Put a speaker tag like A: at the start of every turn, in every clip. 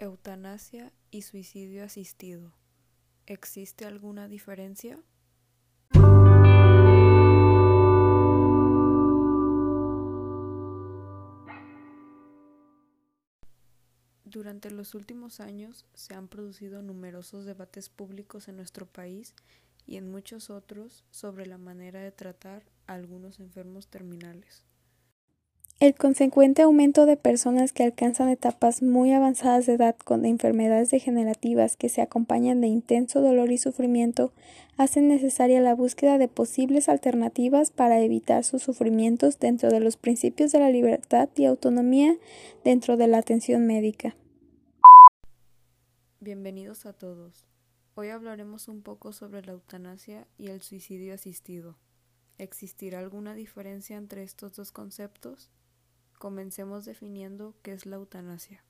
A: eutanasia y suicidio asistido. ¿Existe alguna diferencia? Durante los últimos años se han producido numerosos debates públicos en nuestro país y en muchos otros sobre la manera de tratar a algunos enfermos terminales.
B: El consecuente aumento de personas que alcanzan etapas muy avanzadas de edad con enfermedades degenerativas que se acompañan de intenso dolor y sufrimiento hacen necesaria la búsqueda de posibles alternativas para evitar sus sufrimientos dentro de los principios de la libertad y autonomía dentro de la atención médica.
A: Bienvenidos a todos. Hoy hablaremos un poco sobre la eutanasia y el suicidio asistido. ¿Existirá alguna diferencia entre estos dos conceptos? Comencemos definiendo qué es la eutanasia.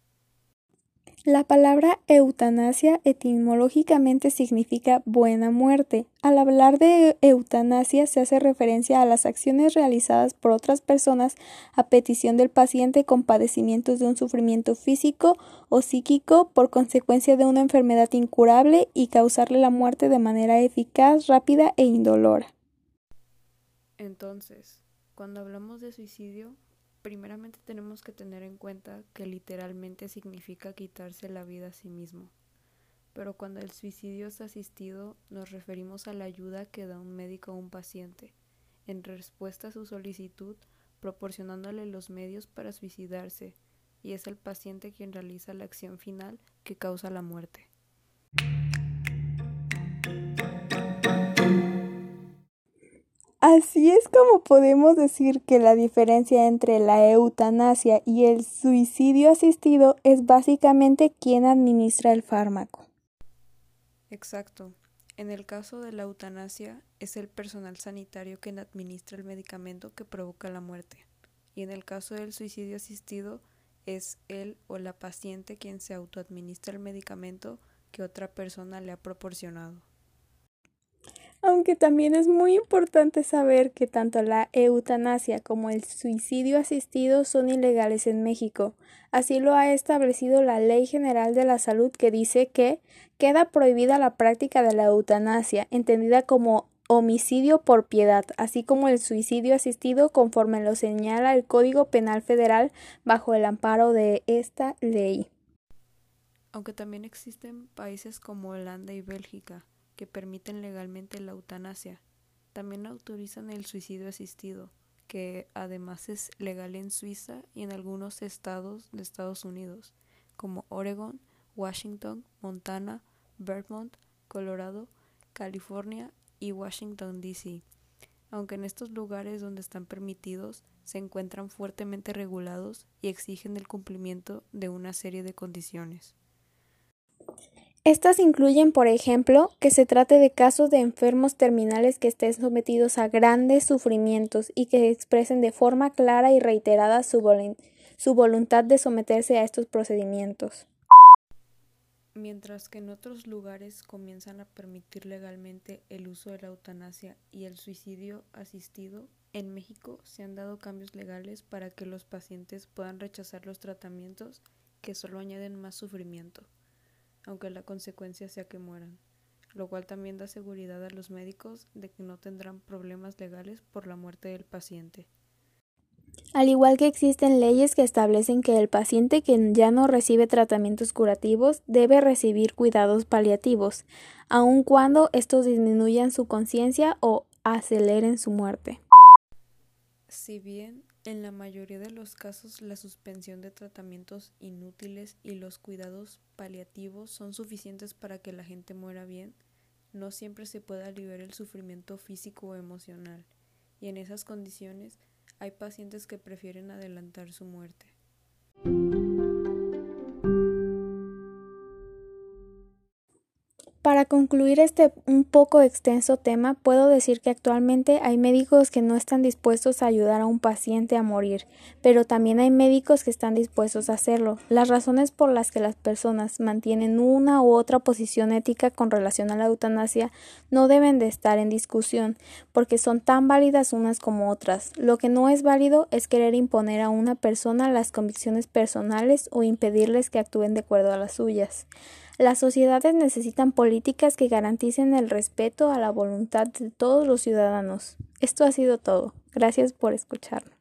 B: La palabra eutanasia etimológicamente significa buena muerte. Al hablar de eutanasia se hace referencia a las acciones realizadas por otras personas a petición del paciente con padecimientos de un sufrimiento físico o psíquico por consecuencia de una enfermedad incurable y causarle la muerte de manera eficaz, rápida e indolora.
A: Entonces, cuando hablamos de suicidio, primeramente tenemos que tener en cuenta que literalmente significa quitarse la vida a sí mismo. Pero cuando el suicidio es asistido, nos referimos a la ayuda que da un médico a un paciente, en respuesta a su solicitud, proporcionándole los medios para suicidarse, y es el paciente quien realiza la acción final que causa la muerte.
B: Así es como podemos decir que la diferencia entre la eutanasia y el suicidio asistido es básicamente quién administra el fármaco.
A: Exacto. En el caso de la eutanasia es el personal sanitario quien administra el medicamento que provoca la muerte. Y en el caso del suicidio asistido es él o la paciente quien se autoadministra el medicamento que otra persona le ha proporcionado
B: aunque también es muy importante saber que tanto la eutanasia como el suicidio asistido son ilegales en México. Así lo ha establecido la Ley General de la Salud que dice que queda prohibida la práctica de la eutanasia, entendida como homicidio por piedad, así como el suicidio asistido conforme lo señala el Código Penal Federal bajo el amparo de esta ley.
A: Aunque también existen países como Holanda y Bélgica, que permiten legalmente la eutanasia. También autorizan el suicidio asistido, que además es legal en Suiza y en algunos estados de Estados Unidos, como Oregon, Washington, Montana, Vermont, Colorado, California y Washington, D.C., aunque en estos lugares donde están permitidos se encuentran fuertemente regulados y exigen el cumplimiento de una serie de condiciones.
B: Estas incluyen, por ejemplo, que se trate de casos de enfermos terminales que estén sometidos a grandes sufrimientos y que expresen de forma clara y reiterada su, voluntad de someterse a estos procedimientos.
A: Mientras que en otros lugares comienzan a permitir legalmente el uso de la eutanasia y el suicidio asistido, en México se han dado cambios legales para que los pacientes puedan rechazar los tratamientos que solo añaden más sufrimiento aunque la consecuencia sea que mueran, lo cual también da seguridad a los médicos de que no tendrán problemas legales por la muerte del paciente.
B: Al igual que existen leyes que establecen que el paciente que ya no recibe tratamientos curativos debe recibir cuidados paliativos, aun cuando estos disminuyan su conciencia o aceleren su muerte.
A: Si bien en la mayoría de los casos, la suspensión de tratamientos inútiles y los cuidados paliativos son suficientes para que la gente muera bien. No siempre se puede aliviar el sufrimiento físico o emocional, y en esas condiciones hay pacientes que prefieren adelantar su muerte.
B: Para concluir este un poco extenso tema, puedo decir que actualmente hay médicos que no están dispuestos a ayudar a un paciente a morir, pero también hay médicos que están dispuestos a hacerlo. Las razones por las que las personas mantienen una u otra posición ética con relación a la eutanasia no deben de estar en discusión, porque son tan válidas unas como otras. Lo que no es válido es querer imponer a una persona las convicciones personales o impedirles que actúen de acuerdo a las suyas. Las sociedades necesitan políticas que garanticen el respeto a la voluntad de todos los ciudadanos. Esto ha sido todo. Gracias por escucharnos.